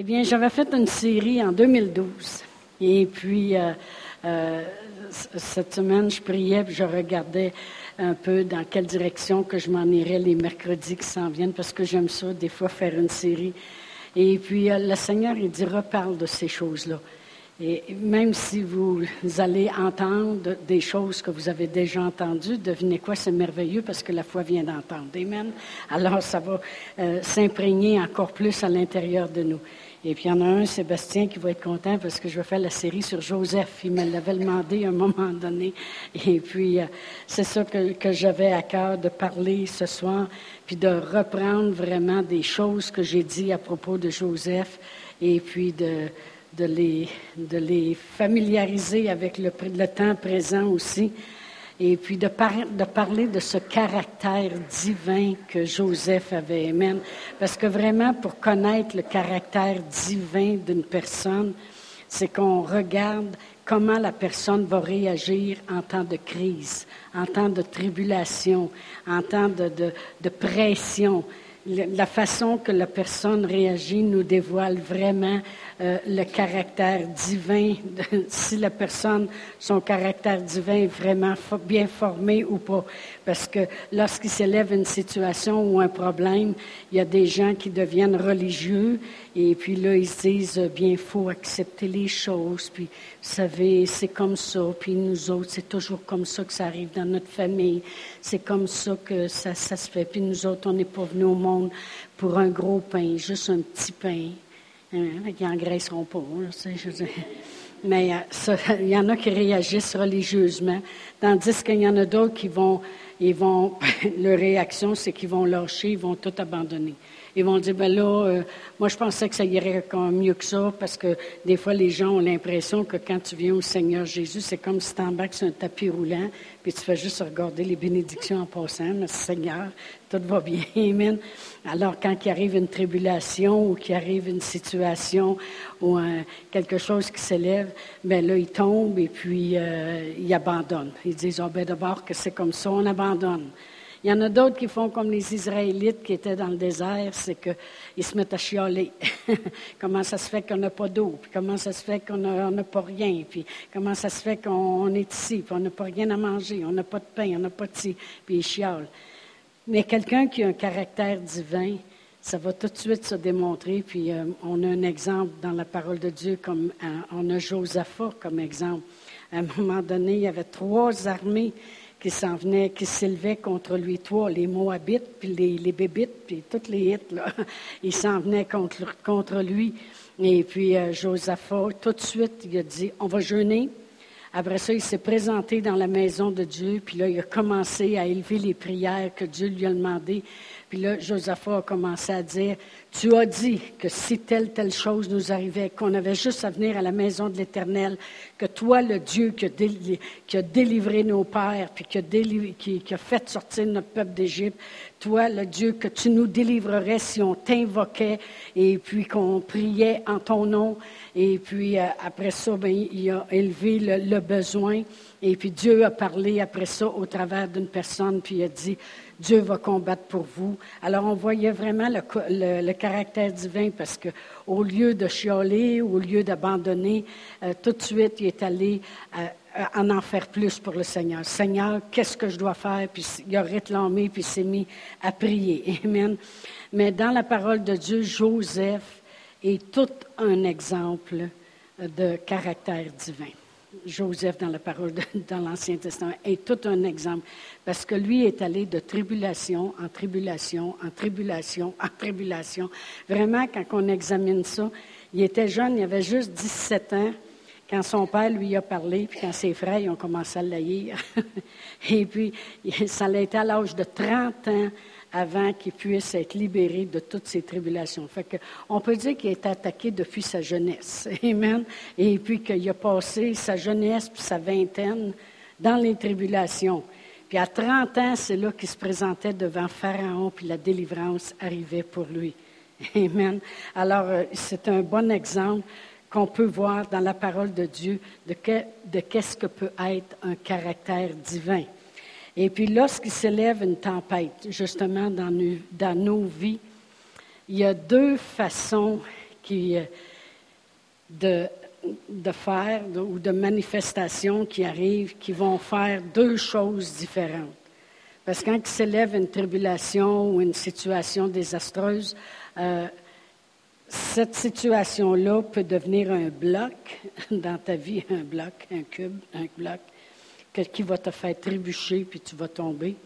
Eh bien, j'avais fait une série en 2012. Et puis, euh, euh, cette semaine, je priais, puis je regardais un peu dans quelle direction que je m'en irais les mercredis qui s'en viennent, parce que j'aime ça, des fois, faire une série. Et puis, euh, le Seigneur, il dit, reparle de ces choses-là. Et même si vous allez entendre des choses que vous avez déjà entendues, devinez quoi, c'est merveilleux parce que la foi vient d'entendre. Amen. Alors, ça va s'imprégner encore plus à l'intérieur de nous. Et puis, il y en a un, Sébastien, qui va être content parce que je vais faire la série sur Joseph. Il me l'avait demandé à un moment donné. Et puis, euh, c'est ça que, que j'avais à cœur de parler ce soir, puis de reprendre vraiment des choses que j'ai dit à propos de Joseph et puis de, de, les, de les familiariser avec le, le temps présent aussi et puis de, parler de ce caractère divin que Joseph avait. Amen. Parce que vraiment, pour connaître le caractère divin d'une personne, c'est qu'on regarde comment la personne va réagir en temps de crise, en temps de tribulation, en temps de pression. La façon que la personne réagit nous dévoile vraiment euh, le caractère divin, si la personne, son caractère divin est vraiment bien formé ou pas. Parce que lorsqu'il s'élève une situation ou un problème, il y a des gens qui deviennent religieux et puis là, ils se disent, euh, bien, il faut accepter les choses, puis, vous savez, c'est comme ça, puis nous autres, c'est toujours comme ça que ça arrive dans notre famille, c'est comme ça que ça, ça se fait, puis nous autres, on n'est pas venus au monde pour un gros pain, juste un petit pain. Hein, ils n'engraisseront pas, je veux Mais euh, il y en a qui réagissent religieusement, tandis qu'il y en a d'autres qui vont, ils vont, leur réaction, c'est qu'ils vont lâcher, ils vont tout abandonner. Ils vont dire, ben là, euh, moi je pensais que ça irait quand mieux que ça, parce que des fois les gens ont l'impression que quand tu viens au Seigneur Jésus, c'est comme si tu embarques sur un tapis roulant, puis tu fais juste regarder les bénédictions en passant. Merci Seigneur, tout va bien, Amen. Alors quand il arrive une tribulation ou qu'il arrive une situation ou quelque chose qui s'élève, ben là, ils tombent et puis euh, ils abandonnent. Ils disent, oh, ben d'abord que c'est comme ça, on abandonne. Il y en a d'autres qui font comme les Israélites qui étaient dans le désert, c'est qu'ils se mettent à chialer. comment ça se fait qu'on n'a pas d'eau, puis comment ça se fait qu'on n'a pas rien, puis comment ça se fait qu'on est ici, puis on n'a pas rien à manger, on n'a pas de pain, on n'a pas de ci, puis ils chialent. Mais quelqu'un qui a un caractère divin, ça va tout de suite se démontrer. Puis euh, on a un exemple dans la parole de Dieu, comme euh, on a Josaphat comme exemple. À un moment donné, il y avait trois armées qui s'en venaient, qui s'élevaient contre lui, toi, les Moabites, puis les, les Bébites, puis toutes les hits, là. Ils s'en venaient contre, lui. Et puis euh, tout de suite, il a dit, on va jeûner. Après ça, il s'est présenté dans la maison de Dieu, puis là, il a commencé à élever les prières que Dieu lui a demandées. Puis là, Josaphat a commencé à dire, tu as dit que si telle, telle chose nous arrivait, qu'on avait juste à venir à la maison de l'Éternel, que toi, le Dieu qui a, délivré nos pères, puis qui a, fait sortir notre peuple d'Égypte, toi, le Dieu que tu nous délivrerais si on t'invoquait et puis qu'on priait en ton nom. Et puis euh, après ça, ben, il a élevé le besoin. Et puis Dieu a parlé après ça au travers d'une personne, puis il a dit, Dieu va combattre pour vous. Alors on voyait vraiment le, caractère divin parce que au lieu de chialer, au lieu d'abandonner, euh, tout de suite il est allé euh, en en faire plus pour le Seigneur. Seigneur, qu'est-ce que je dois faire? Puis il a réclamé, puis s'est mis à prier. Amen. Mais dans la parole de Dieu, Joseph est tout un exemple de caractère divin. Joseph dans la parole, dans l'Ancien Testament, est tout un exemple, parce que lui est allé de tribulation en tribulation, en tribulation, en tribulation. Vraiment, quand on examine ça, il était jeune, il avait juste 17 ans, quand son père lui a parlé, puis quand ses frères ont commencé à l'haïr. Et puis, ça a été à l'âge de 30 ans avant qu'il puisse être libéré de toutes ces tribulations. On peut dire qu'il a été attaqué depuis sa jeunesse. Amen. Et puis qu'il a passé sa jeunesse puis sa vingtaine dans les tribulations. Puis à 30 ans, c'est là qu'il se présentait devant Pharaon, puis la délivrance arrivait pour lui. Amen. Alors, euh, c'est un bon exemple qu'on peut voir dans la parole de Dieu de qu'est-ce que peut être un caractère divin. Et puis lorsqu'il s'élève une tempête, justement dans nos, vies, il y a deux façons qui, euh, de, de faire ou de manifestations qui arrivent qui vont faire deux choses différentes. Parce que quand il s'élève une tribulation ou une situation désastreuse, euh, cette situation-là peut devenir un bloc dans ta vie, un bloc, un cube, un bloc, qui va te faire trébucher puis tu vas tomber.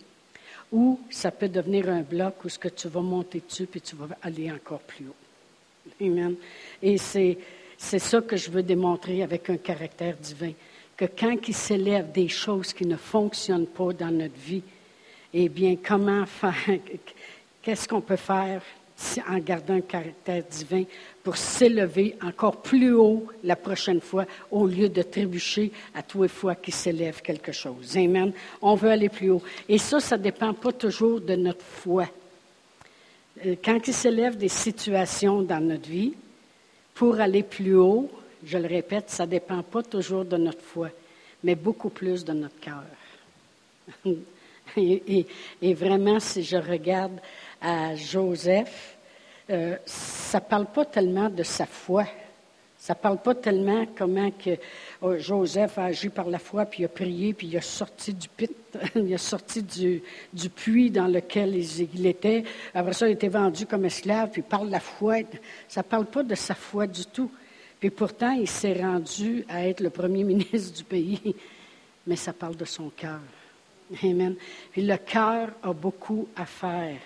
Ou ça peut devenir un bloc où ce que tu vas monter dessus puis tu vas aller encore plus haut. Amen. Et c'est, c'est ça que je veux démontrer avec un caractère divin. Que quand il s'élève des choses qui ne fonctionnent pas dans notre vie, eh bien, comment faire, qu'est-ce qu'on peut faire? En gardant un caractère divin pour s'élever encore plus haut la prochaine fois au lieu de trébucher à tous les fois qu'il s'élève quelque chose. Amen. On veut aller plus haut. Et ça, ça ne dépend pas toujours de notre foi. Euh, quand il s'élève des situations dans notre vie, pour aller plus haut, je le répète, ça ne dépend pas toujours de notre foi, mais beaucoup plus de notre cœur. et, et, vraiment, si je regarde à Joseph, euh, ça ne parle pas tellement de sa foi. Ça ne parle pas tellement comment que oh, Joseph a agi par la foi, puis il a prié, puis il a sorti du puits dans lequel il, était. Après ça, il a été vendu comme esclave, puis par la foi. Ça ne parle pas de sa foi du tout. Puis pourtant, il s'est rendu à être le premier ministre du pays. Mais ça parle de son cœur. Amen. Puis le cœur a beaucoup à faire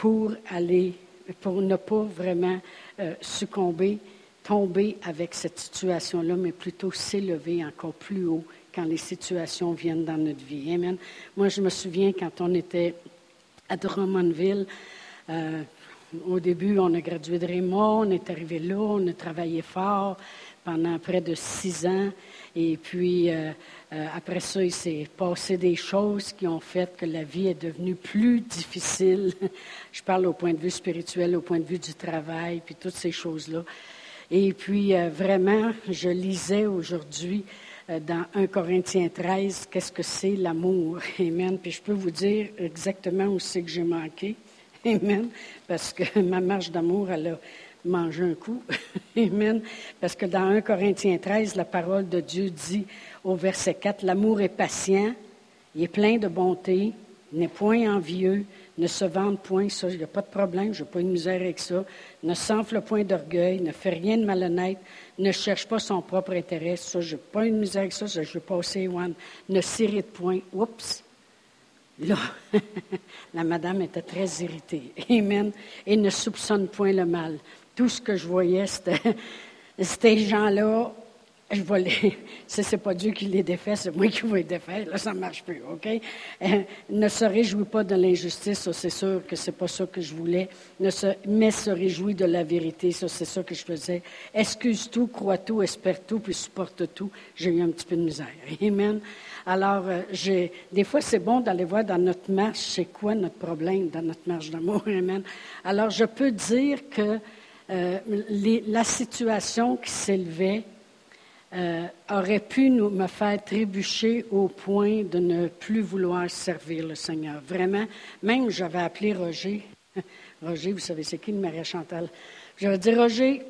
pour aller, pour ne pas vraiment euh, succomber, tomber avec cette situation-là, mais plutôt s'élever encore plus haut quand les situations viennent dans notre vie. Amen. Moi, je me souviens quand on était à Drummondville, euh, au début, on a gradué de Raymond, on est arrivé là, on a travaillé fort pendant près de six ans. Et puis, euh, euh, après ça, il s'est passé des choses qui ont fait que la vie est devenue plus difficile. Je parle au point de vue spirituel, au point de vue du travail, puis toutes ces choses-là. Et puis, euh, vraiment, je lisais aujourd'hui dans 1 Corinthiens 13, qu'est-ce que c'est l'amour? Amen. Puis je peux vous dire exactement où c'est que j'ai manqué. Amen. Parce que ma marche d'amour, elle a manger un coup. Amen. Parce que dans 1 Corinthiens 13, la parole de Dieu dit au verset 4, l'amour est patient, il est plein de bonté, n'est point envieux, ne se vante point, ça, il n'y a pas de problème, je n'ai pas de misère avec ça, ne s'enfle point d'orgueil, ne fait rien de malhonnête, ne cherche pas son propre intérêt, ça, je n'ai pas de misère avec ça, ça je vais passer one, ne s'irrite point, oups, Là, la madame était très irritée. Amen. Et ne soupçonne point le mal tout ce que je voyais, c'était ces gens-là, je vois les, si c'est pas Dieu qui les défait, c'est moi qui vais les défaire. Là, ça ne marche plus, OK? Euh, ne se réjouis pas de l'injustice, ça, c'est sûr que c'est pas ça que je voulais. Mais se réjouis de la vérité, ça, c'est ça que je faisais. Excuse tout, crois tout, espère tout, puis supporte tout. J'ai eu un petit peu de misère. Amen. Alors, euh, des fois, c'est bon d'aller voir dans notre marche, c'est quoi notre problème dans notre marche d'amour. Amen. Alors, je peux dire que euh, la situation qui s'élevait euh, aurait pu nous, me faire trébucher au point de ne plus vouloir servir le Seigneur. Vraiment, même j'avais appelé Roger. Roger, vous savez, c'est qui le Marie Chantal? J'avais dit, Roger,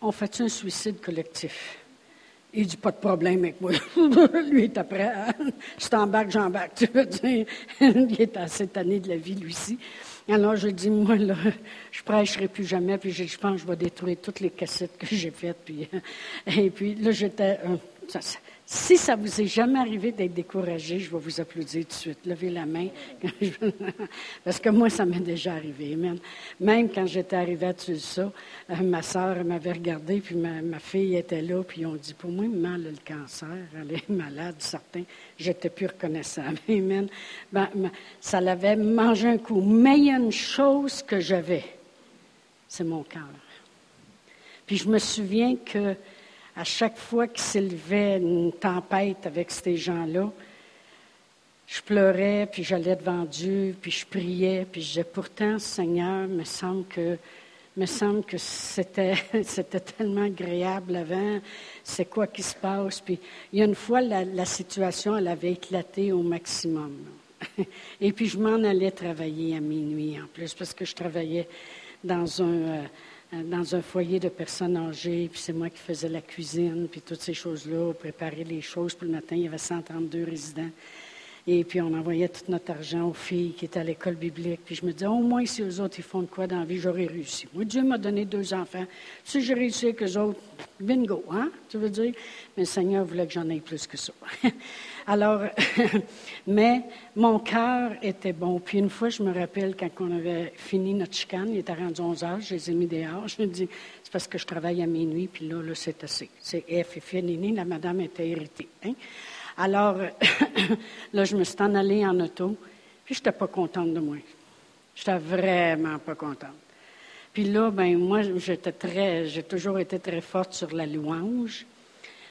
on fait un suicide collectif? Il dit, pas de problème avec moi. lui est après. Hein? Je t'embarque, j'embarque. Tu veux dire, il est cette année de la vie, lui-ci. Alors, je dis, moi, là, je prêcherai plus jamais, puis je, pense que je vais détruire toutes les cassettes que j'ai faites. Puis, et puis, là, j'étais. Euh, si ça vous est jamais arrivé d'être découragé, je vais vous applaudir tout de suite. Levez la main. Parce que moi, ça m'est déjà arrivé. Même quand j'étais arrivée à ça, euh, ma soeur m'avait regardé, puis ma, fille était là, puis on dit, pour moi, maman, le cancer, elle est malade, certain. J'étais plus reconnaissable. Amen. Ben, ça l'avait mangé un coup. Mais il y a une chose que j'avais, c'est mon cœur. Puis je me souviens que à chaque fois qu'il s'élevait une tempête avec ces gens-là, je pleurais, puis j'allais devant Dieu, puis je priais, puis je disais, pourtant, Seigneur, me semble que, me semble que c'était, tellement agréable avant, c'est quoi qui se passe? Puis il y a une fois, la, situation, elle avait éclaté au maximum. Et puis je m'en allais travailler à minuit en plus, parce que je travaillais dans un... Euh, dans un foyer de personnes âgées, puis c'est moi qui faisais la cuisine, puis toutes ces choses-là, préparer les choses. pour le matin, il y avait 132 résidents. Et puis, on envoyait tout notre argent aux filles qui étaient à l'école biblique. Puis, je me disais, au moins, si eux autres, ils font de quoi dans la vie, j'aurais réussi. Moi, Dieu m'a donné deux enfants. Si j'ai réussi avec eux autres, bingo, hein, tu veux dire? Mais le Seigneur voulait que j'en aie plus que ça. Alors, mais mon cœur était bon. Puis, une fois, je me rappelle, quand on avait fini notre chicane, il était rendu 11 heures, je les ai mis dehors. Je me dis, c'est parce que je travaille à minuit, puis là, là, c'est assez. C'est F et fini, la madame était irritée. Hein? Alors, là, je me suis en allée en auto, puis je n'étais pas contente de moi. Je n'étais vraiment pas contente. Puis là, ben moi, j'étais très, j'ai toujours été très forte sur la louange.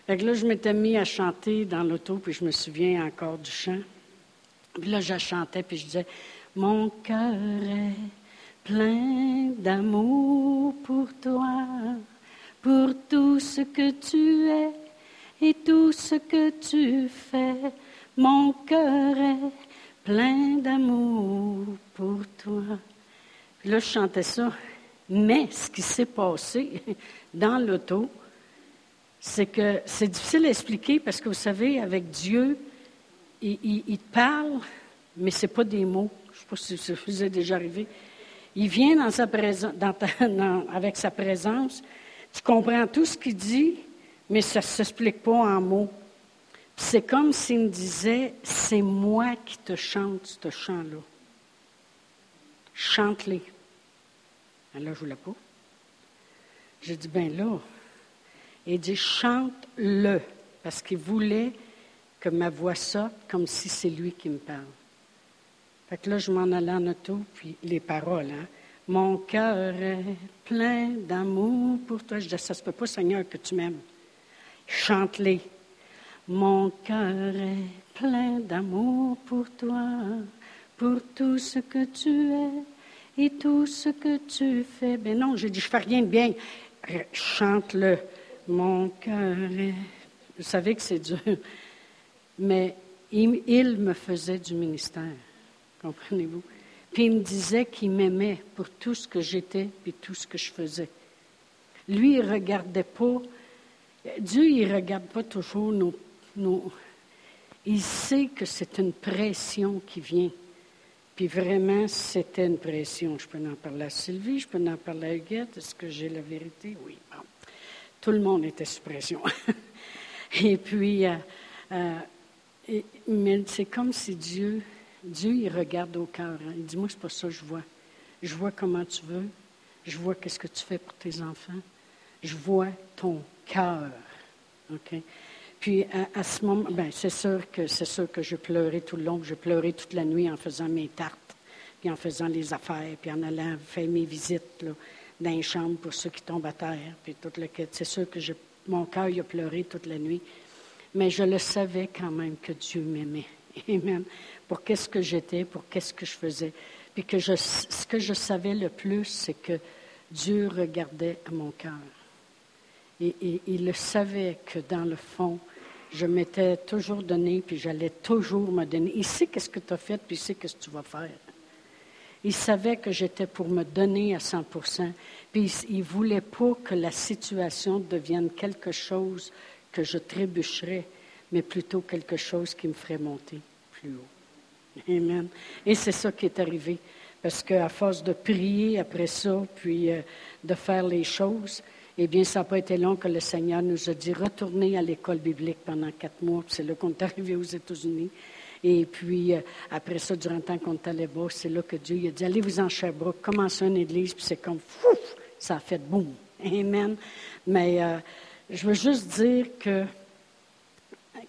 Fait là, je m'étais mis à chanter dans l'auto, puis je me souviens encore du chant. Puis là, je chantais, puis je disais, mon cœur est plein d'amour pour toi, pour tout ce que tu es et tout ce que tu fais. Mon cœur est plein d'amour pour toi. là, je chantais ça. Mais ce qui s'est passé dans l'auto, c'est que c'est difficile à expliquer parce que vous savez, avec Dieu, il, te parle, mais ce n'est pas des mots. Je ne sais pas si ça vous est déjà arrivé. Il vient dans sa présence, avec sa présence. Tu comprends tout ce qu'il dit, mais ça ne s'explique pas en mots. C'est comme s'il me disait, c'est moi qui te chante ce chant-là. Chante-les. Là, je ne voulais pas. J'ai dit, ben là. Il dit, chante-le. Parce qu'il voulait que ma voix sorte comme si c'est lui qui me parle. Fait que là, je m'en allais en auto, puis les paroles, hein. Mon cœur est plein d'amour pour toi. Je dis, ça se peut pas, Seigneur, que tu m'aimes. Chante-les. Mon cœur est plein d'amour pour toi, pour tout ce que tu es et tout ce que tu fais. Ben non, j'ai dit, je fais rien de bien. Chante-le. Mon cœur est. Vous savez que c'est dur. Mais il, me faisait du ministère. Comprenez-vous? Puis il me disait qu'il m'aimait pour tout ce que j'étais et tout ce que je faisais. Lui, il ne regardait pas Dieu, il ne regarde pas toujours nos, Il sait que c'est une pression qui vient. Puis vraiment, c'était une pression. Je peux en parler à Sylvie, je peux en parler à Huguette. Est-ce que j'ai la vérité? Oui. Tout le monde était sous pression. et puis, euh, euh, mais c'est comme si Dieu, Dieu, il regarde au cœur. Hein. Il dit, moi, c'est pas ça que je vois. Je vois comment tu veux. Je vois qu'est-ce que tu fais pour tes enfants. Je vois ton cœur. Puis à, ce moment, ben, c'est sûr que c'est sûr que je pleurais tout le long, je pleurais toute la nuit en faisant mes tartes, puis en faisant les affaires, puis en allant faire mes visites là, dans les chambres pour ceux qui tombent à terre, puis le C'est sûr que mon cœur a pleuré toute la nuit, mais je le savais quand même que Dieu m'aimait. Amen. Pour qu'est-ce que j'étais, pour qu'est-ce que je faisais. Puis que je, ce que je savais le plus, c'est que Dieu regardait à mon cœur. Et, il le savait que dans le fond, je m'étais toujours donné, puis j'allais toujours me donner. Il sait qu'est-ce que tu as fait, puis il sait qu'est-ce que tu vas faire. Il savait que j'étais pour me donner à 100% puis il ne voulait pas que la situation devienne quelque chose que je trébucherais, mais plutôt quelque chose qui me ferait monter plus haut. Amen. Et c'est ça qui est arrivé. Parce qu'à force de prier après ça, puis euh, de faire les choses, eh bien, ça n'a pas été long que le Seigneur nous a dit retournez à l'école biblique pendant quatre mois. C'est là qu'on est arrivé aux États-Unis. Et puis, euh, après ça, durant le temps qu'on est allé bas, c'est là que Dieu a dit allez-vous en Sherbrooke, commencez une église, puis c'est comme fouf, ça a fait boum. Amen. Mais euh, je veux juste dire que,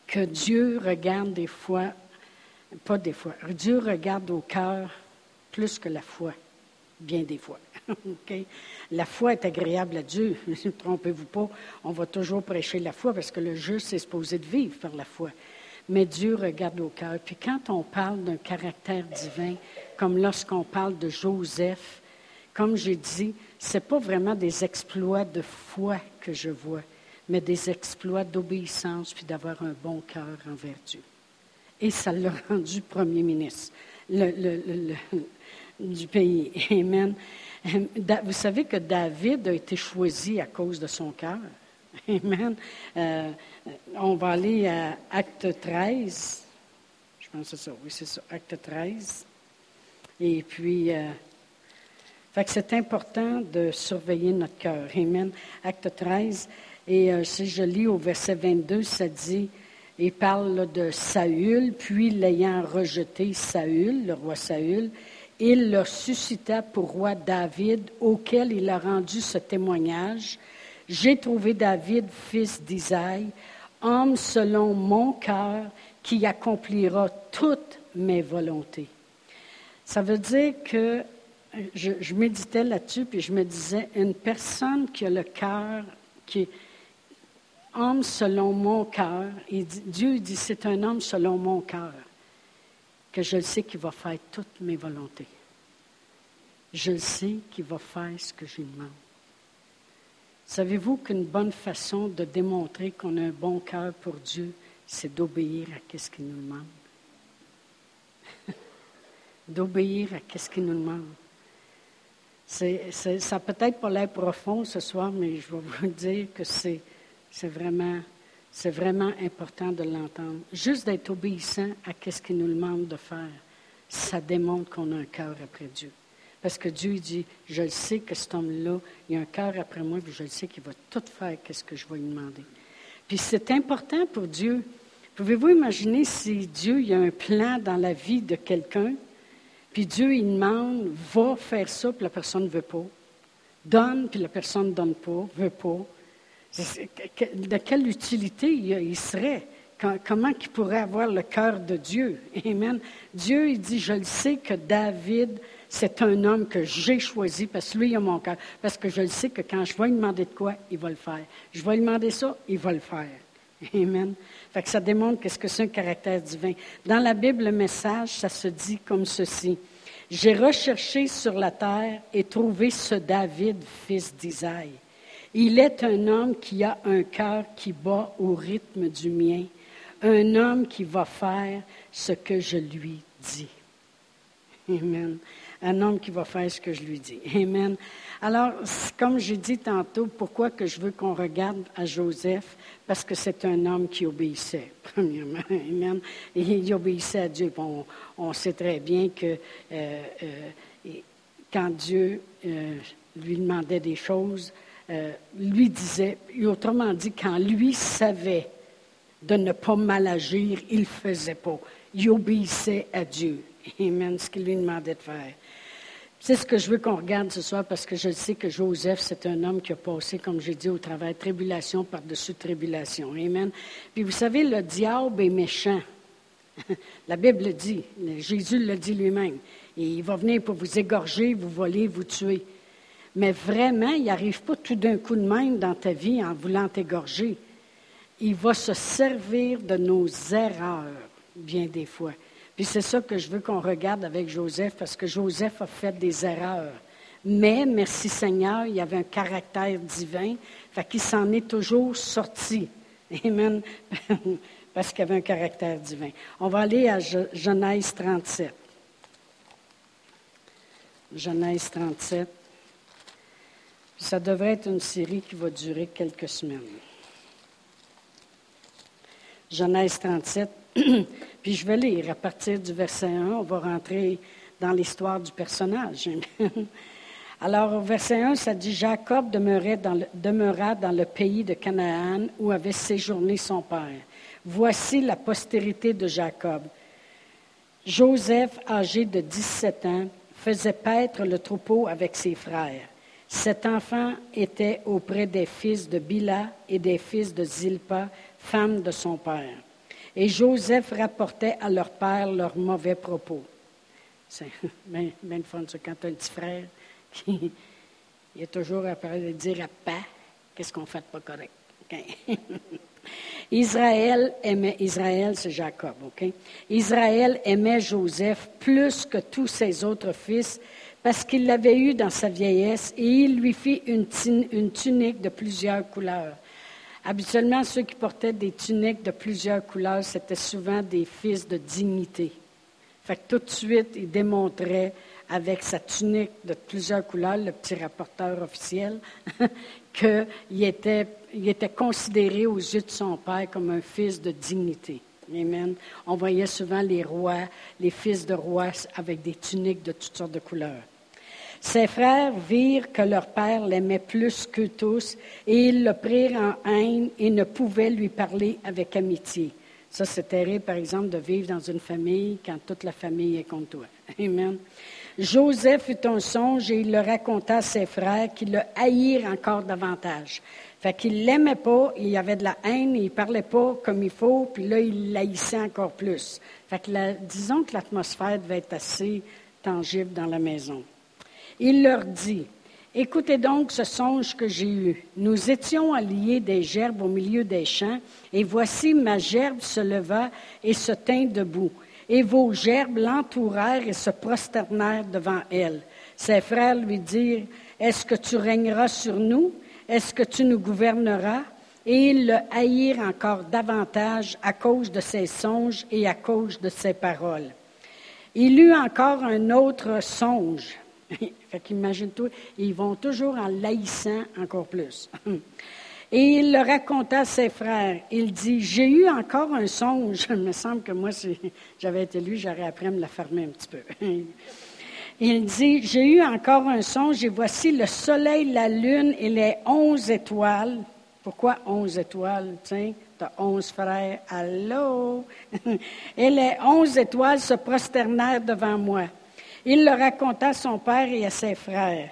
que Dieu regarde des fois, pas des fois, Dieu regarde au cœur plus que la foi, bien des fois. La foi est agréable à Dieu. Ne trompez-vous pas, on va toujours prêcher la foi parce que le juste est supposé de vivre par la foi. Mais Dieu regarde au cœur. Puis quand on parle d'un caractère divin, comme lorsqu'on parle de Joseph, comme j'ai dit, ce n'est pas vraiment des exploits de foi que je vois, mais des exploits d'obéissance puis d'avoir un bon cœur envers Dieu. Et ça l'a rendu premier ministre du pays. Amen. Vous savez que David a été choisi à cause de son cœur. Amen. Euh, on va aller à Acte 13. Je pense que c'est ça. Oui, c'est ça. Acte 13. Et puis, euh, fait que c'est important de surveiller notre cœur. Amen. Acte 13. Et euh, si je lis au verset 22, ça dit, il parle de Saül, puis l'ayant rejeté, Saül, le roi Saül, il le suscita pour roi David, auquel il a rendu ce témoignage. J'ai trouvé David, fils d'Isaïe, homme selon mon cœur, qui accomplira toutes mes volontés. Ça veut dire que je, méditais là-dessus, puis je me disais, une personne qui a le cœur, qui est homme selon mon cœur, Dieu dit, c'est un homme selon mon cœur, que je le sais qu'il va faire toutes mes volontés. Je sais qu'il va faire ce que je lui demande. Savez-vous qu'une bonne façon de démontrer qu'on a un bon cœur pour Dieu, c'est d'obéir à ce qu'il nous demande? d'obéir à ce qu'il nous demande. ça peut-être pas l'air profond ce soir, mais je vais vous dire que c'est, vraiment, c'est vraiment important de l'entendre. Juste d'être obéissant à ce qu'il nous demande de faire, ça démontre qu'on a un cœur après Dieu. Parce que Dieu dit, je le sais que cet homme-là, il a un cœur après moi, puis je le sais qu'il va tout faire qu'est-ce que je vais lui demander. Puis c'est important pour Dieu. Pouvez-vous imaginer si Dieu il a un plan dans la vie de quelqu'un, puis Dieu il demande, va faire ça, puis la personne ne veut pas. Donne, puis la personne ne donne pas, veut pas. De quelle utilité il serait? Comment il pourrait avoir le cœur de Dieu? Amen. Dieu, il dit, je le sais que David c'est un homme que j'ai choisi parce que lui, il a mon cœur. Parce que je le sais que quand je vais lui demander de quoi, il va le faire. Je vais lui demander ça, il va le faire. Amen. Fait que ça démontre qu'est-ce que c'est un caractère divin. Dans la Bible, le message, ça se dit comme ceci. J'ai recherché sur la terre et trouvé ce David, fils d'Isaïe. Il est un homme qui a un cœur qui bat au rythme du mien, un homme qui va faire ce que je lui dis. Amen un homme qui va faire ce que je lui dis. Amen. Alors, comme j'ai dit tantôt, pourquoi que je veux qu'on regarde à Joseph? Parce que c'est un homme qui obéissait, premièrement. Amen. Et il obéissait à Dieu. on, sait très bien que euh, euh, quand Dieu euh, lui demandait des choses, lui disait, autrement dit, quand lui savait de ne pas mal agir, il ne faisait pas. Il obéissait à Dieu. Amen, ce qu'il lui demandait de faire. C'est ce que je veux qu'on regarde ce soir parce que je sais que Joseph, c'est un homme qui a passé, comme j'ai dit, au travail, tribulation par-dessus tribulation. Amen. Puis vous savez, le diable est méchant. La Bible le dit, Jésus le dit lui-même. Et il va venir pour vous égorger, vous voler, vous tuer. Mais vraiment, il n'arrive pas tout d'un coup de même dans ta vie en voulant t'égorger. Il va se servir de nos erreurs, bien des fois. Puis c'est ça que je veux qu'on regarde avec Joseph, parce que Joseph a fait des erreurs. Mais, merci Seigneur, il avait un caractère divin, fait qu'il s'en est toujours sorti. Amen. parce qu'il avait un caractère divin. On va aller à Genèse 37. Genèse 37. Ça devrait être une série qui va durer quelques semaines. Genèse 37. Puis je vais lire à partir du verset 1, on va rentrer dans l'histoire du personnage. Alors au verset 1, ça dit Jacob demeura dans le pays de Canaan où avait séjourné son père. Voici la postérité de Jacob. Joseph, âgé de 17 ans, faisait paître le troupeau avec ses frères. Cet enfant était auprès des fils de Bila et des fils de Zilpa, femme de son père. Et Joseph rapportait à leur père leurs mauvais propos. C'est bien fun, quand tu as un petit frère qui il est toujours après de dire à pas qu'est-ce qu'on fait pas correct. Israël aimait, Israël, c'est Jacob, OK? Israël aimait Joseph plus que tous ses autres fils parce qu'il l'avait eu dans sa vieillesse et il lui fit une tunique de plusieurs couleurs. Habituellement, ceux qui portaient des tuniques de plusieurs couleurs, c'était souvent des fils de dignité. Fait que tout de suite, il démontrait avec sa tunique de plusieurs couleurs, le petit rapporteur officiel, qu'il était, considéré aux yeux de son père comme un fils de dignité. Amen. On voyait souvent les rois, les fils de rois avec des tuniques de toutes sortes de couleurs. Ses frères virent que leur père l'aimait plus qu'eux tous et ils le prirent en haine et ne pouvaient lui parler avec amitié. Ça, c'est terrible, par exemple, de vivre dans une famille quand toute la famille est contre toi. Amen. Joseph eut un songe et il le raconta à ses frères qui le haïrent encore davantage. Fait qu'il l'aimait pas, il y avait de la haine, il parlait pas comme il faut, puis là, il l'haïssait encore plus. Fait que disons que l'atmosphère devait être assez tangible dans la maison. Il leur dit, Écoutez donc ce songe que j'ai eu. Nous étions alliés des gerbes au milieu des champs, et voici ma gerbe se leva et se tint debout. Et vos gerbes l'entourèrent et se prosternèrent devant elle. Ses frères lui dirent, Est-ce que tu régneras sur nous? Est-ce que tu nous gouverneras? Et ils le haïrent encore davantage à cause de ses songes et à cause de ses paroles. Il eut encore un autre songe. Fait qu'imagine-toi, ils vont toujours en laïssant encore plus. Et il le raconta à ses frères. Il dit, j'ai eu encore un songe. Il me semble que moi, si j'avais été lui, j'aurais appris à me la fermer un petit peu. Il dit, j'ai eu encore un songe et voici le soleil, la lune et les onze étoiles. Pourquoi onze étoiles? Tiens, tu as onze frères. Allô? et les onze étoiles se prosternèrent devant moi. Il le raconta à son père et à ses frères.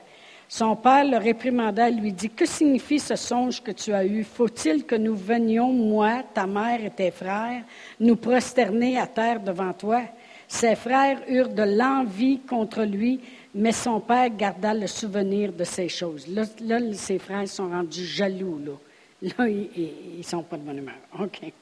Son père le réprimanda et lui dit, Que signifie ce songe que tu as eu? Faut-il que nous venions, moi, ta mère et tes frères, nous prosterner à terre devant toi? Ses frères eurent de l'envie contre lui, mais son père garda le souvenir de ces choses. Là, ses frères sont rendus jaloux. Là ils ne sont pas de bonne humeur. OK.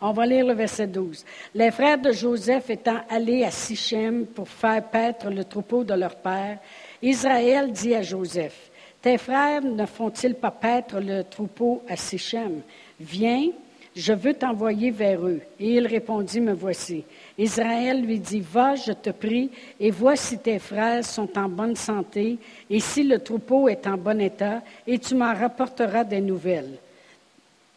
On va lire le verset 12. Les frères de Joseph étant allés à Sichem pour faire paître le troupeau de leur père, Israël dit à Joseph, Tes frères ne font-ils pas paître le troupeau à Sichem? Viens, je veux t'envoyer vers eux. Et il répondit, Me voici. Israël lui dit, Va, je te prie, et vois si tes frères sont en bonne santé, et si le troupeau est en bon état, et tu m'en rapporteras des nouvelles.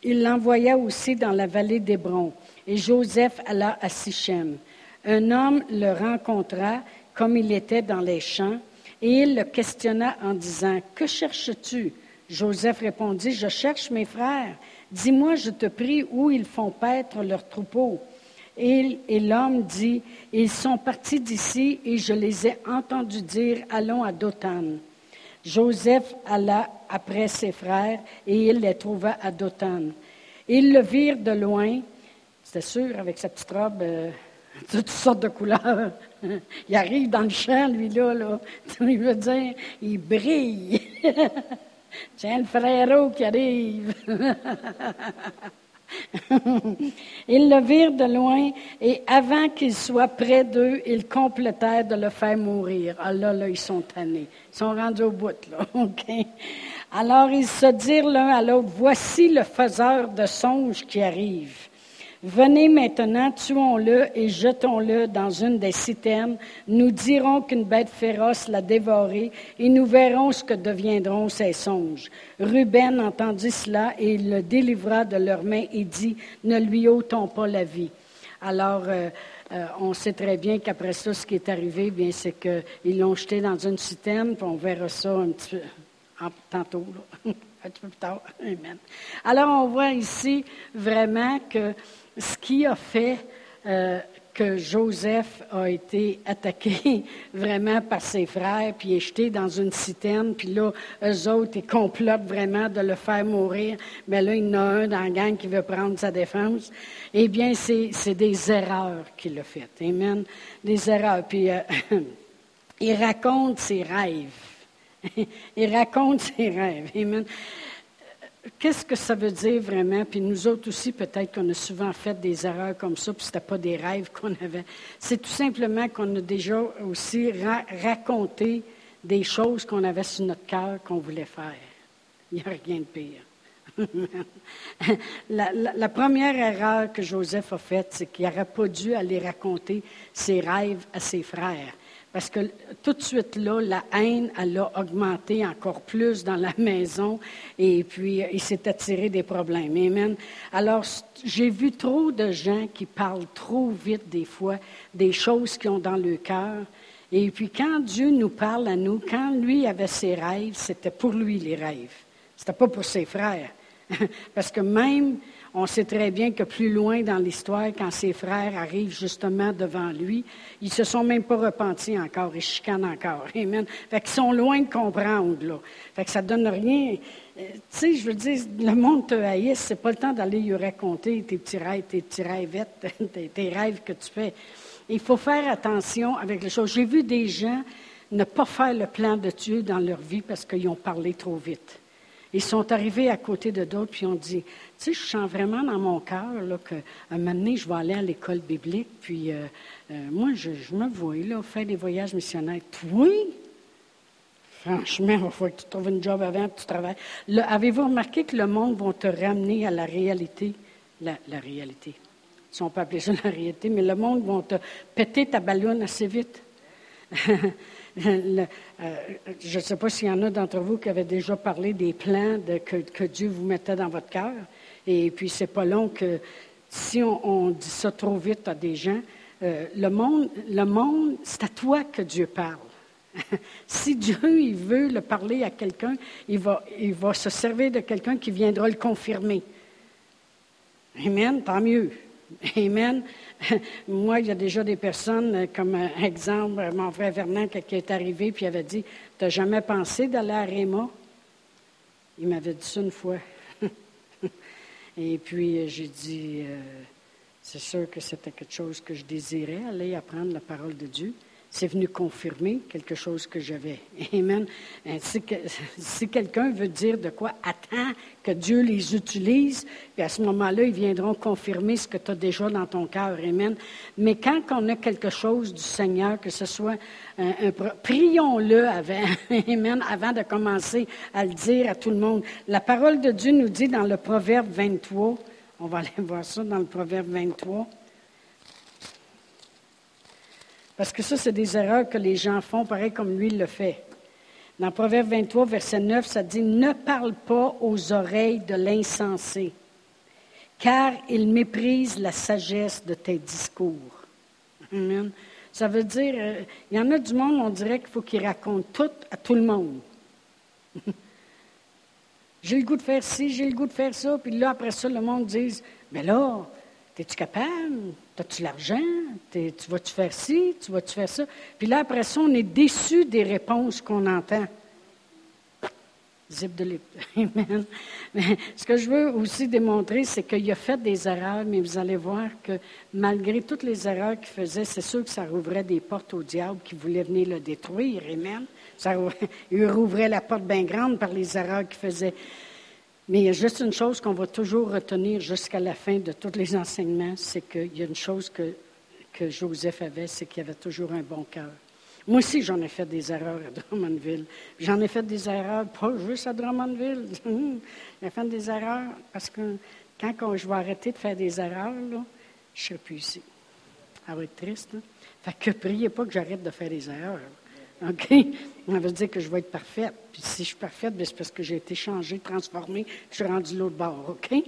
Il l'envoya aussi dans la vallée d'Hébron, et Joseph alla à Sichem. Un homme le rencontra comme il était dans les champs, et il le questionna en disant, Que cherches-tu? Joseph répondit, Je cherche mes frères. Dis-moi, je te prie, où ils font paître leur troupeau. Et, et l'homme dit, Ils sont partis d'ici et je les ai entendus dire, Allons à Dothan. Joseph alla après ses frères et il les trouva à Dothan. Ils le virent de loin, c'était sûr, avec sa petite robe euh, de toutes sortes de couleurs. il arrive dans le champ, lui-là, là. Il veut dire, il brille. Tiens, le frérot qui arrive. ils le virent de loin et avant qu'il soit près d'eux, ils complétèrent de le faire mourir. Ah là, là, ils sont tannés. Ils sont rendus au bout, là. Alors ils se dirent l'un à l'autre, voici le faiseur de songes qui arrive. Venez maintenant, tuons-le et jetons-le dans une des citernes. Nous dirons qu'une bête féroce l'a dévoré et nous verrons ce que deviendront ses songes. Ruben entendit cela et il le délivra de leurs mains et dit, ne lui ôtons pas la vie. Alors, euh, euh, on sait très bien qu'après ça, ce qui est arrivé, bien, c'est qu'ils l'ont jeté dans une citerne, on verra ça un petit peu tantôt, un petit peu plus tard. Alors, on voit ici vraiment que ce qui a fait euh, que Joseph a été attaqué vraiment par ses frères, puis est jeté dans une citerne, puis là, eux autres, ils complotent vraiment de le faire mourir, mais là, il y en a un dans la gang qui veut prendre sa défense. Eh bien, c'est des erreurs qu'il a faites. Amen. Des erreurs. Puis, euh, il raconte ses rêves. il raconte ses rêves. Amen qu'est-ce que ça veut dire vraiment? Puis nous autres aussi, peut-être qu'on a souvent fait des erreurs comme ça, puis ce n'était pas des rêves qu'on avait. C'est tout simplement qu'on a déjà aussi raconté des choses qu'on avait sur notre cœur qu'on voulait faire. Il n'y a rien de pire. la, la, première erreur que Joseph a faite, c'est qu'il n'aurait pas dû aller raconter ses rêves à ses frères. Parce que tout de suite là, la haine, elle a augmenté encore plus dans la maison et puis il s'est attiré des problèmes. Amen. Alors, j'ai vu trop de gens qui parlent trop vite des fois des choses qu'ils ont dans le cœur. Et puis quand Dieu nous parle à nous, quand lui avait ses rêves, c'était pour lui les rêves. C'était pas pour ses frères. Parce que même on sait très bien que plus loin dans l'histoire, quand ses frères arrivent justement devant lui, ils se sont même pas repentis encore, ils chicanent encore. Amen. Fait qu'ils sont loin de comprendre, là. Fait que ça donne rien. Euh, tu sais, je veux dire, le monde te haïsse, c'est pas le temps d'aller lui raconter tes petits rêves, tes petits rêvettes, tes rêves que tu fais. Il faut faire attention avec les choses. J'ai vu des gens ne pas faire le plan de Dieu dans leur vie parce qu'ils ont parlé trop vite. Ils sont arrivés à côté de d'autres, puis ont dit, tu sais, je sens vraiment dans mon cœur qu'à un moment donné, je vais aller à l'école biblique, puis euh, euh, moi, je, me vois là, faire des voyages missionnaires. Oui! Franchement, il faut que tu trouves une job avant, que tu travailles. Avez-vous remarqué que le monde va te ramener à la réalité? La, réalité. Si on peut appeler ça la réalité, mais le monde va te péter ta ballonne assez vite. Euh, je ne sais pas s'il y en a d'entre vous qui avaient déjà parlé des plans que, Dieu vous mettait dans votre cœur. Et puis, c'est pas long que si on, dit ça trop vite à des gens, euh, le monde, le monde c'est à toi que Dieu parle. si Dieu il veut le parler à quelqu'un, il va, il va se servir de quelqu'un qui viendra le confirmer. Amen, tant mieux. Amen. Moi, il y a déjà des personnes, euh, comme euh, exemple, euh, mon frère Vernon, qui est arrivé, puis avait dit Tu n'as jamais pensé d'aller à Réma Il m'avait dit ça une fois. Et puis, j'ai dit C'est sûr que c'était quelque chose que je désirais, aller apprendre la parole de Dieu c'est venu confirmer quelque chose que j'avais. Amen. Euh, si, quelqu'un veut dire de quoi, attends que Dieu les utilise, puis à ce moment-là, ils viendront confirmer ce que tu as déjà dans ton cœur. Amen. Mais quand on a quelque chose du Seigneur, que ce soit un, prions-le avant, Amen, avant de commencer à le dire à tout le monde. La parole de Dieu nous dit dans le Proverbe 23, on va aller voir ça dans le Proverbe 23. Parce que ça, c'est des erreurs que les gens font, pareil comme lui le fait. Dans Proverbe 23, verset 9, ça dit Ne parle pas aux oreilles de l'insensé, car il méprise la sagesse de tes discours. Ça veut dire, euh, il y en a du monde, on dirait qu'il faut qu'il raconte tout à tout le monde. j'ai le goût de faire ci, j'ai le goût de faire ça, puis là, après ça, le monde dit Mais là, es-tu capable? As-tu l'argent? Tu vas-tu faire ci? Tu vas-tu faire ça? Puis là, après ça, on est déçu des réponses qu'on entend. Zip de. Amen. Mais ce que je veux aussi démontrer, c'est qu'il a fait des erreurs, mais vous allez voir que malgré toutes les erreurs qu'il faisait, c'est sûr que ça rouvrait des portes au diable qui voulait venir le détruire. Amen. Ça, il rouvrait la porte bien grande par les erreurs qu'il faisait. Mais il y a juste une chose qu'on va toujours retenir jusqu'à la fin de tous les enseignements, c'est qu'il y a une chose que, Joseph avait, c'est qu'il avait toujours un bon cœur. Moi aussi, j'en ai fait des erreurs à Drummondville. J'en ai fait des erreurs, pas juste à Drummondville. J'ai fait des erreurs parce que quand je vais arrêter de faire des erreurs, je ne serai plus ici. Ça va être triste. Hein? Fait que priez pas que j'arrête de faire des erreurs. OK? Ça veut dire que je vais être parfaite. Puis si je suis parfaite, ben, c'est parce que j'ai été changée, transformée, je suis rendue l'autre bord. OK?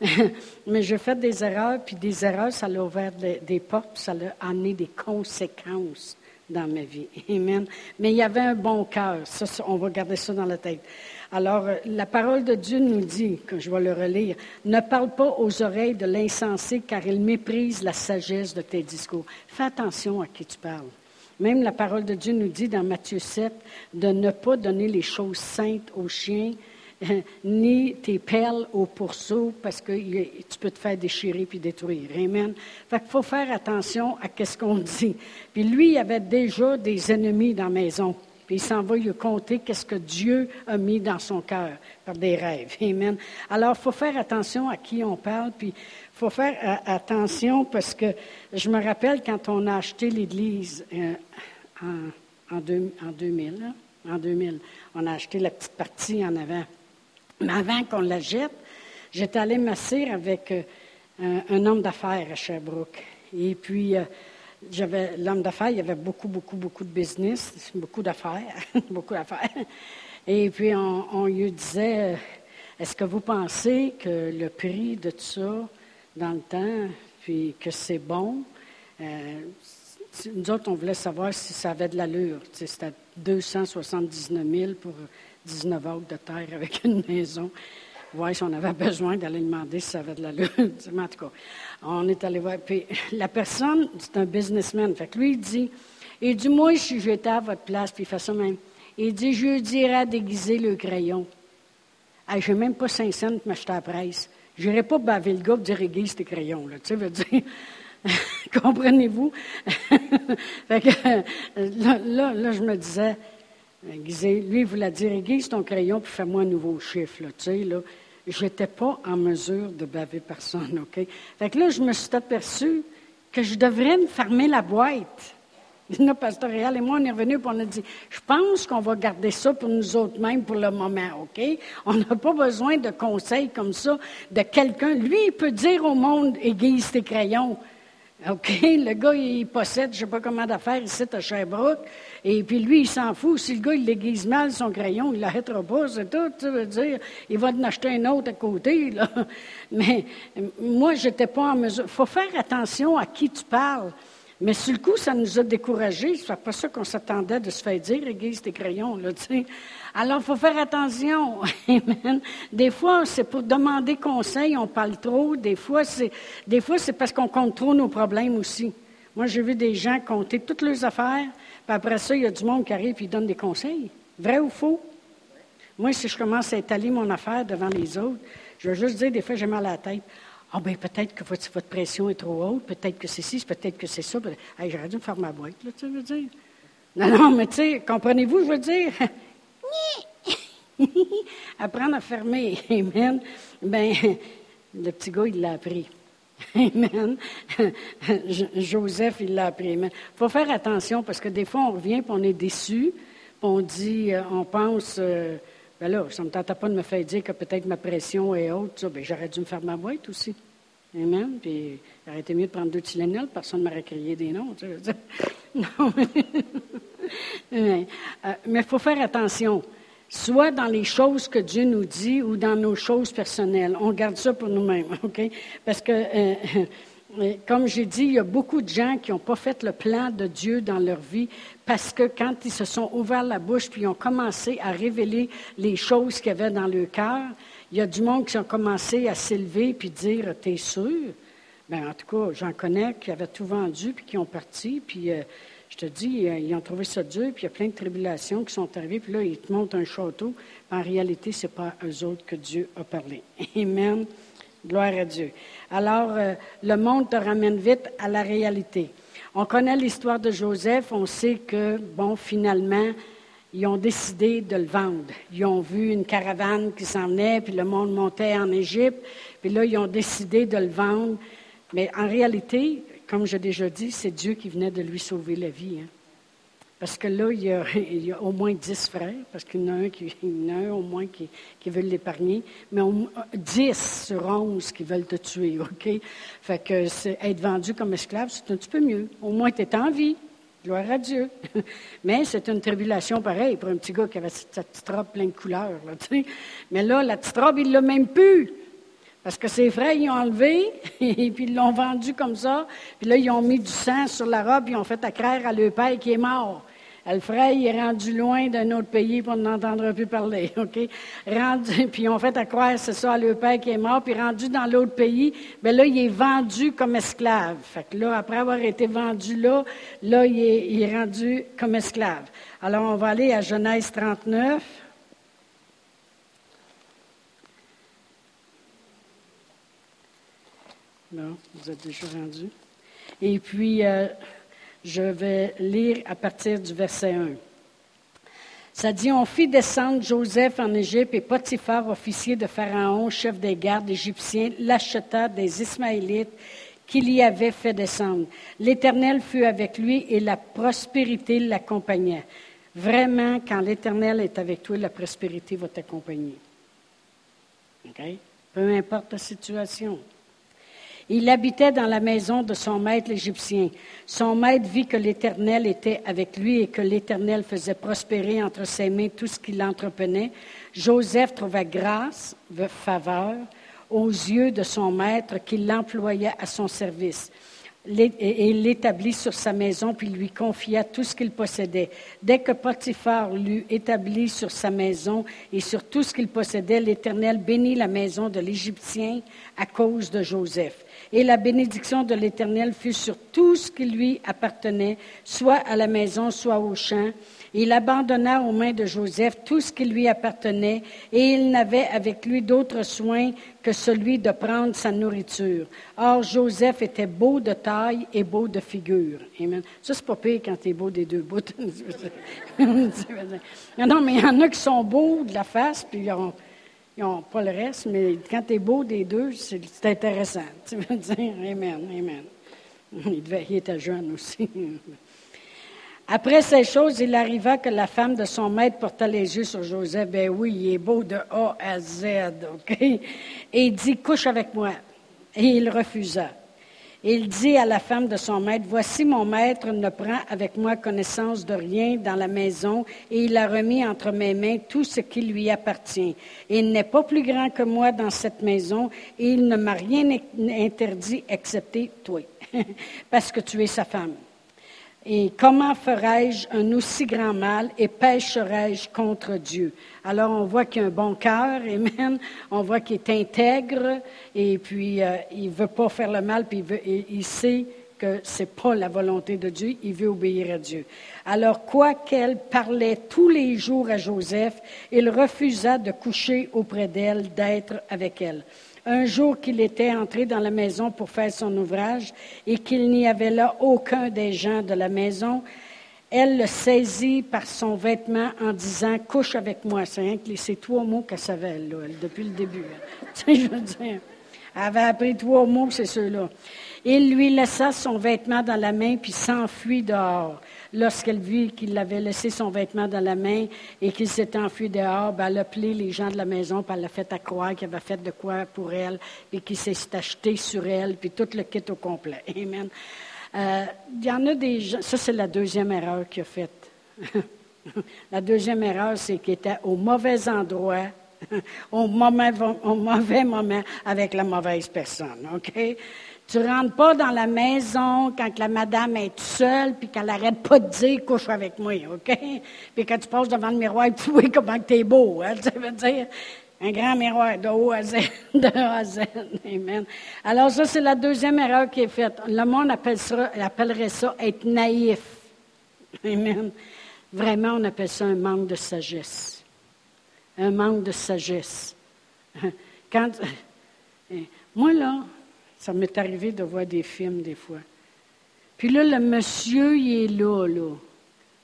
Mais j'ai fait des erreurs, puis des erreurs, ça a ouvert des, portes, ça a amené des conséquences dans ma vie. Amen. Mais il y avait un bon cœur. Ça, on va garder ça dans la tête. Alors, euh, la parole de Dieu nous dit, que je vais le relire, ne parle pas aux oreilles de l'insensé, car il méprise la sagesse de tes discours. Fais attention à qui tu parles. Même la parole de Dieu nous dit dans Matthieu 7 de ne pas donner les choses saintes aux chiens, ni tes perles aux pourceaux, parce que tu peux te faire déchirer puis détruire. Amen. Fait qu'il faut faire attention à ce qu'on dit. Puis lui, il avait déjà des ennemis dans la maison. Il s'en va lui compter qu'est-ce que Dieu a mis dans son cœur par des rêves. Amen. Alors, il faut faire attention à qui on parle, puis faut faire euh, attention parce que je me rappelle quand on a acheté l'église euh, en, 2000, en 2000, on a acheté la petite partie en avant. Mais avant qu'on la jette, j'étais allée m'asseoir avec euh, un, homme d'affaires à Sherbrooke. Et puis, j'avais l'homme d'affaires, il y avait beaucoup, beaucoup, beaucoup de business, beaucoup d'affaires, beaucoup d'affaires. Et puis on, lui disait, est-ce que vous pensez que le prix de tout ça dans le temps, puis que c'est bon? Euh, nous autres, on voulait savoir si ça avait de l'allure. C'était 279 000 pour 19 acres de terre avec une maison. Voir si on avait besoin d'aller demander si ça avait de l'allure. en tout cas, on est allé voir. Puis la personne, c'est un businessman. Fait que lui, il dit, et du moins, si j'étais à votre place, puis il fait ça même. Il dit, je dirais déguiser le crayon. je n'ai même pas 5 cents pour m'acheter à la presse. Je n'irai pas baver le gars pour dire aiguise tes crayons. Tu sais, veux dire, comprenez-vous? fait que, là, là, je me disais, lui, il voulait dire, aiguise ton crayon puis fais-moi un nouveau chiffre. Tu sais, là. Je n'étais pas en mesure de baver personne, OK? Fait que là, je me suis aperçue que je devrais me fermer la boîte. Pasteur pastoral et moi, on est revenus et on a dit, je pense qu'on va garder ça pour nous autres mêmes pour le moment, OK? On n'a pas besoin de conseils comme ça de quelqu'un. Lui, il peut dire au monde, aiguise tes crayons. OK, le gars, il possède, je ne sais pas comment d'affaires ici à Sherbrooke, et puis lui, il s'en fout. Si le gars, il l'aiguise mal, son crayon, il l'arrêtera pas, c'est tout. Ça veut dire, il va en acheter un autre à côté, là. Mais moi, je n'étais pas en mesure. Faut faire attention à qui tu parles. Mais sur le coup, ça nous a découragés. C'est pas ça qu'on s'attendait de se faire dire, aiguise tes crayons, là, tu sais. Alors, il faut faire attention. Amen. Des fois, c'est pour demander conseil, on parle trop. Des fois, c'est, des fois, c'est parce qu'on compte trop nos problèmes aussi. Moi, j'ai vu des gens compter toutes leurs affaires, puis après ça, il y a du monde qui arrive et donne des conseils. Vrai ou faux? Moi, si je commence à étaler mon affaire devant les autres, je veux juste dire, des fois, j'ai mal à la tête. Ah, bien, peut-être que votre, pression est trop haute, peut-être que c'est ci, peut-être que c'est ça. Hey, J'aurais dû me faire ma boîte, là, tu veux dire. Non, non, mais tu sais, comprenez-vous, je veux dire? Apprendre à fermer. Amen. Ben, le petit gars, il l'a appris. Amen. Joseph, il l'a appris. Il faut faire attention parce que des fois, on revient et on est déçu. on dit, euh, on pense, euh, ben là, ça ne me tentait pas de me faire dire que peut-être ma pression est haute. Ben, j'aurais dû me faire ma boîte aussi. Amen. Puis, aurait été mieux de prendre deux Tylenol, personne ne m'aurait crié des noms. Non, mais euh, il faut faire attention. Soit dans les choses que Dieu nous dit ou dans nos choses personnelles. On garde ça pour nous-mêmes, OK? Parce que, euh, euh, comme j'ai dit, il y a beaucoup de gens qui n'ont pas fait le plan de Dieu dans leur vie parce que quand ils se sont ouverts la bouche puis ont commencé à révéler les choses qu'il y avait dans leur cœur, il y a du monde qui ont commencé à s'élever puis dire T'es sûr Bien, en tout cas, j'en connais qui avaient tout vendu puis qui ont parti. Puis je te dis, euh, ils ont trouvé ça dur, puis il y a plein de tribulations qui sont arrivées, puis là, ils te montrent un château. En réalité, ce n'est pas eux autres que Dieu a parlé. Amen. Gloire à Dieu. Alors, euh, le monde te ramène vite à la réalité. On connaît l'histoire de Joseph. On sait que, bon, finalement, ils ont décidé de le vendre. Ils ont vu une caravane qui s'en venait, puis le monde montait en Égypte. Puis là, ils ont décidé de le vendre. Mais en réalité, comme j'ai déjà dit, c'est Dieu qui venait de lui sauver la vie. Hein. Parce que là, il y, a, au moins dix frères, parce qu'il y en a un, qui, il y en a au moins qui, qui veut l'épargner, mais dix sur onze qui veulent te tuer, OK? Fait que être vendu comme esclave, c'est un petit peu mieux. Au moins, tu es en vie. Gloire à Dieu. Mais c'est une tribulation pareille pour un petit gars qui avait cette petite robe pleine de couleurs. Mais là, la petite robe, il l'a même plus. Parce que ses frères, ils ont enlevé, et puis ils l'ont vendu comme ça. Puis là, ils ont mis du sang sur la robe, ils ont fait accraire à leur père qui est mort. Le frère, il est rendu loin d'un autre pays, pour n'entendre plus parler, OK? Rendu, puis ils ont fait accroire, c'est ça, à leur père qui est mort, puis rendu dans l'autre pays, bien là, il est vendu comme esclave. Fait que là, après avoir été vendu là, là, il est rendu comme esclave. Alors, on va aller à Genèse 39. Non, vous êtes déjà rendu. Et puis, euh, je vais lire à partir du verset 1. Ça dit, on fit descendre Joseph en Égypte et Potiphar, officier de Pharaon, chef des gardes égyptiens, l'acheta des Ismaélites qu'il y avait fait descendre. L'Éternel fut avec lui et la prospérité l'accompagnait. Vraiment, quand l'Éternel est avec toi, la prospérité va t'accompagner. OK? Peu importe la situation. Il habitait dans la maison de son maître l'Égyptien. Son maître vit que l'Éternel était avec lui et que l'Éternel faisait prospérer entre ses mains tout ce qu'il entreprenait. Joseph trouva grâce, faveur, aux yeux de son maître qui l'employa à son service et il l'établit sur sa maison, puis lui confia tout ce qu'il possédait. Dès que Potiphar l'eut établi sur sa maison et sur tout ce qu'il possédait, l'Éternel bénit la maison de l'Égyptien à cause de Joseph. Et la bénédiction de l'Éternel fut sur tout ce qui lui appartenait, soit à la maison, soit au champ. Il abandonna aux mains de Joseph tout ce qui lui appartenait, et il n'avait avec lui d'autre soin que celui de prendre sa nourriture. Or, Joseph était beau de taille et beau de figure. Amen. Ça, c'est pas pire quand tu es beau des deux bouts. non, mais il y en a qui sont beaux de la face, puis ils n'ont pas le reste, mais quand tu es beau des deux, c'est intéressant. Tu veux dire, Amen, Amen. Il, devait, était jeune aussi. Après ces choses, il arriva que la femme de son maître porta les yeux sur Joseph. Ben oui, il est beau de A à Z, OK? Et il dit, couche avec moi. Et il refusa. Il dit à la femme de son maître, Voici mon maître ne prend avec moi connaissance de rien dans la maison, et il a remis entre mes mains tout ce qui lui appartient. il n'est pas plus grand que moi dans cette maison, et il ne m'a rien interdit excepté toi, parce que tu es sa femme. Et comment ferais-je un aussi grand mal et pécherais-je contre Dieu? Alors on voit qu'il a un bon cœur, Amen. On voit qu'il est intègre et puis euh, il ne veut pas faire le mal, puis il, il sait que ce n'est pas la volonté de Dieu, il veut obéir à Dieu. Alors, quoiqu'elle parlait tous les jours à Joseph, il refusa de coucher auprès d'elle, d'être avec elle. Un jour qu'il était entré dans la maison pour faire son ouvrage et qu'il n'y avait là aucun des gens de la maison, elle le saisit par son vêtement en disant Couche avec moi. C'est trois mots qu'elle savait, là, depuis le début. je veux dire. Elle avait appris trois mots, c'est ceux-là. Il lui laissa son vêtement dans la main, puis s'enfuit dehors lorsqu'elle vit qu'il avait laissé son vêtement dans la main et qu'il s'était enfui dehors, ben, elle a appelé les gens de la maison, puis elle a fait à croire qu'il avait fait de quoi pour elle, puis qu'il s'est acheté sur elle, puis tout le kit au complet. Amen. Euh, il y en a des gens, ça c'est la deuxième erreur qu'il a faite. la deuxième erreur, c'est qu'il était au mauvais endroit, au au mauvais moment avec la mauvaise personne. Tu rentres pas dans la maison quand la madame est seule, puis qu'elle arrête pas de dire couche avec moi, OK? Puis quand tu passes devant le miroir, tu vois comment tu es beau, hein? Ça veut dire un grand miroir de haut à Z, de Z. Amen. Alors ça, c'est la deuxième erreur qui est faite. Le monde appellerait ça être naïf. Amen. Vraiment, on appelle ça un manque de sagesse. Un manque de sagesse. Quand, moi, là, ça m'est arrivé de voir des films des fois. Puis là, le monsieur, il est là, là.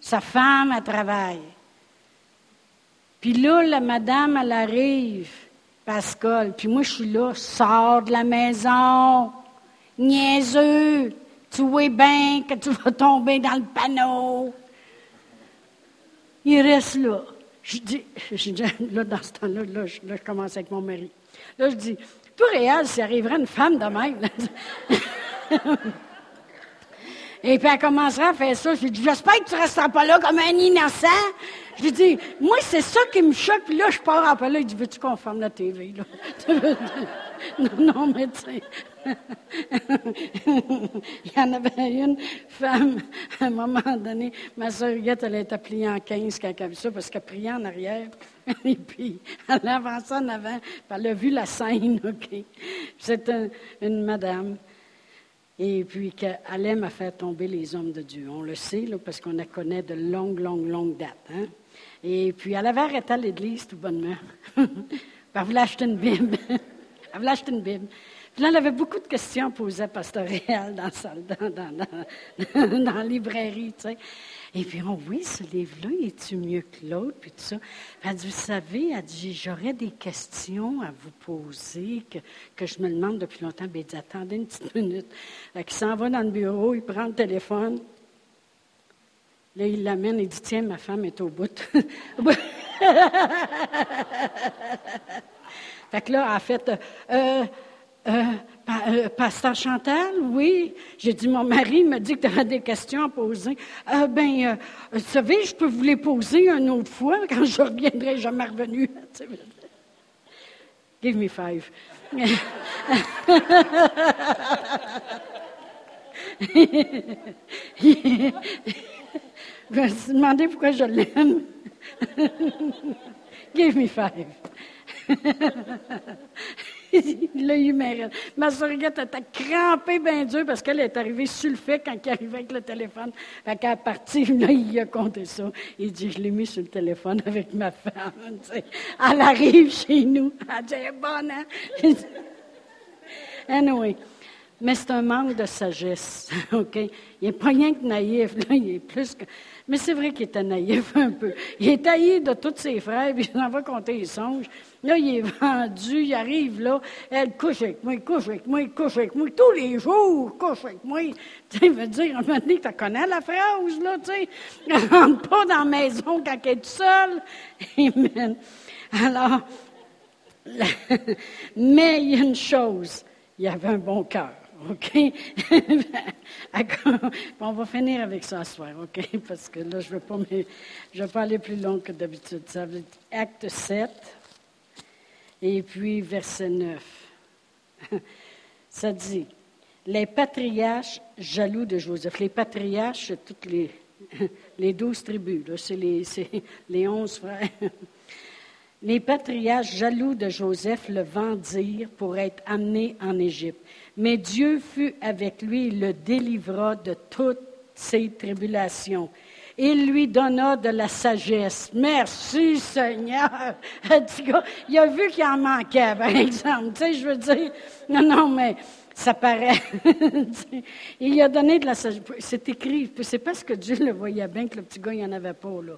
Sa femme, elle travaille. Puis là, la madame, elle arrive, Pascal. Puis moi, je suis là, sors de la maison, niaiseux. Tu vois bien que tu vas tomber dans le panneau. Il reste là. Je dis, je dis là, dans ce temps-là, là, je, là, je commence avec mon mari. Là, je dis, tout réel s'il arriverait une femme de même. Et puis elle commencera à faire ça. Je lui dis, j'espère que tu ne resteras pas là comme un innocent. Je lui dis, moi, c'est ça qui me choque. Puis là, je pars en pas là. Il dit, veux-tu qu'on la TV? Non, non, mais tu. Il y en avait une femme, à un moment donné, ma soeur Huguette, elle était pliée en 15 quand elle a vu ça, parce qu'elle priait en arrière. Et puis, elle avançait en avant, elle a vu la scène, OK? C'était une madame. Et puis, qu'elle aime à faire tomber les hommes de Dieu. On le sait, parce qu'on la connaît de longue, longue, longue date. Hein? Et puis, elle avait arrêté à l'église tout bonnement. elle voulait acheter une Bible. elle voulait acheter une Bible. Puis là, elle avait beaucoup de questions posées à Pasteur Réal dans, dans, dans, la librairie, tu sais. Et puis, on oui, ce livre-là, est-tu mieux que l'autre? Puis tout ça. Elle dit, vous savez, elle dit, j'aurais des questions à vous poser que, que je me demande depuis longtemps. Bien, elle dit, attendez une petite minute. Il s'en va dans le bureau, il prend le téléphone. Là, il l'amène et dit, tiens, ma femme est au bout. fait que là, en fait, euh, euh, euh, Pasteur Chantal, oui. J'ai dit, mon mari me dit que tu avais des questions à poser. Euh, ben, vous savez, je peux vous les poser une autre fois quand je reviendrai jamais revenu. Give me five. Je me pourquoi je l'aime. Give me five. Il l'a eu, Ma surrogate était crampée bien dur parce qu'elle est arrivée sur le fait quand il arrivait avec le téléphone. Fait qu'à partir là, il a compté ça. Il dit, je l'ai mis sur le téléphone avec ma femme. Elle arrive chez nous. Elle dit, bonne, hein? anyway. Mais c'est un manque de sagesse, OK? Il n'est pas rien que naïf, là, il est plus. Mais c'est vrai qu'il était naïf un peu. Il est taillé de tous ses frères, puis il en va compter les songes. Là, il est vendu, il arrive là, elle couche avec moi, couche avec moi, couche avec moi, tous les jours, couche avec moi. Tu sais, veut dire, à un tu connais la phrase, là, tu sais. Elle rentre pas dans la maison quand elle est seule. Amen. Alors, mais il y a une chose, il y avait un bon cœur. OK? on va finir avec ça ce soir, OK? Parce que là, je ne veux, je veux pas aller plus long que d'habitude. Ça veut dire acte 7, et puis verset 9. Ça dit, les patriarches jaloux de Joseph. Les patriarches, toutes les, douze tribus, c'est les, les onze frères. Les patriarches jaloux de Joseph le vendirent pour être amené en Égypte. Mais Dieu fut avec lui, il le délivra de toutes ses tribulations. Il lui donna de la sagesse. Merci Seigneur. Il a vu qu'il en manquait, par exemple. Tu sais, je veux dire, non, non, mais ça paraît. il lui a donné de la sagesse. C'est écrit. C'est parce que Dieu le voyait bien que le petit gars, il n'y en avait pas, là.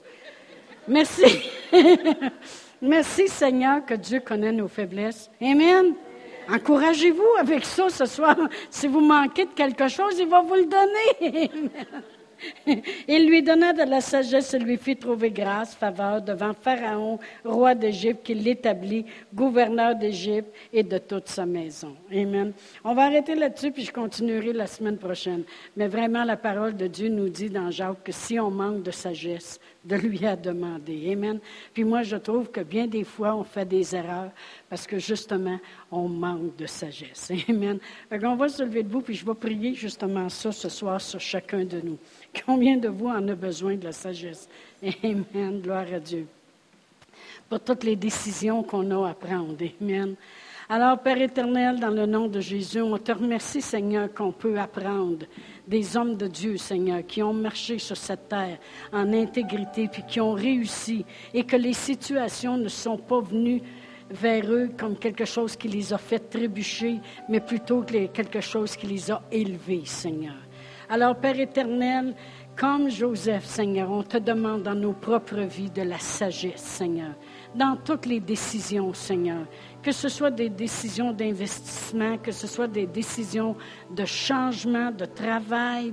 Merci. Merci Seigneur que Dieu connaît nos faiblesses. Amen. Encouragez-vous avec ça ce soir. Si vous manquez de quelque chose, il va vous le donner. Il lui donna de la sagesse et lui fit trouver grâce, faveur devant Pharaon, roi d'Égypte, qui l'établit gouverneur d'Égypte et de toute sa maison. Amen. On va arrêter là-dessus, puis je continuerai la semaine prochaine. Mais vraiment, la parole de Dieu nous dit dans Jacques que si on manque de sagesse, de lui à demander. Amen. Puis moi, je trouve que bien des fois, on fait des erreurs parce que justement, on manque de sagesse. Amen. on va se lever debout, puis je vais prier justement ça ce soir sur chacun de nous. Combien de vous en a besoin de la sagesse? Amen. Gloire à Dieu. Pour toutes les décisions qu'on a à prendre. Amen. Alors, Père éternel, dans le nom de Jésus, on te remercie, Seigneur, qu'on peut apprendre des hommes de Dieu, Seigneur, qui ont marché sur cette terre en intégrité, puis qui ont réussi, et que les situations ne sont pas venues vers eux comme quelque chose qui les a fait trébucher, mais plutôt que quelque chose qui les a élevés, Seigneur. Alors, Père éternel, comme Joseph, Seigneur, on te demande dans nos propres vies de la sagesse, Seigneur, dans toutes les décisions, Seigneur. Que ce soit des décisions d'investissement, que ce soit des décisions de changement de travail,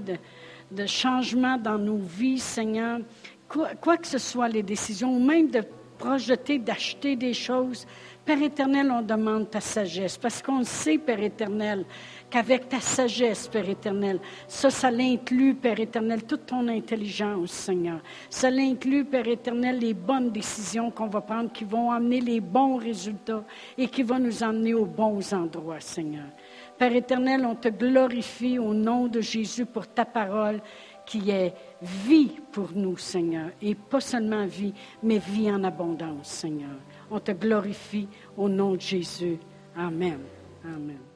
de, changement dans nos vies, Seigneur, quoi, que ce soit les décisions, ou même de projeter, d'acheter des choses, Père éternel, on demande ta sagesse, parce qu'on sait, Père éternel, qu'avec ta sagesse, Père éternel, ça, ça l'inclut, Père éternel, toute ton intelligence, Seigneur. Ça l'inclut, Père éternel, les bonnes décisions qu'on va prendre qui vont amener les bons résultats et qui vont nous emmener aux bons endroits, Seigneur. Père éternel, on te glorifie au nom de Jésus pour ta parole qui est vie pour nous, Seigneur. Et pas seulement vie, mais vie en abondance, Seigneur. On te glorifie au nom de Jésus. Amen. Amen.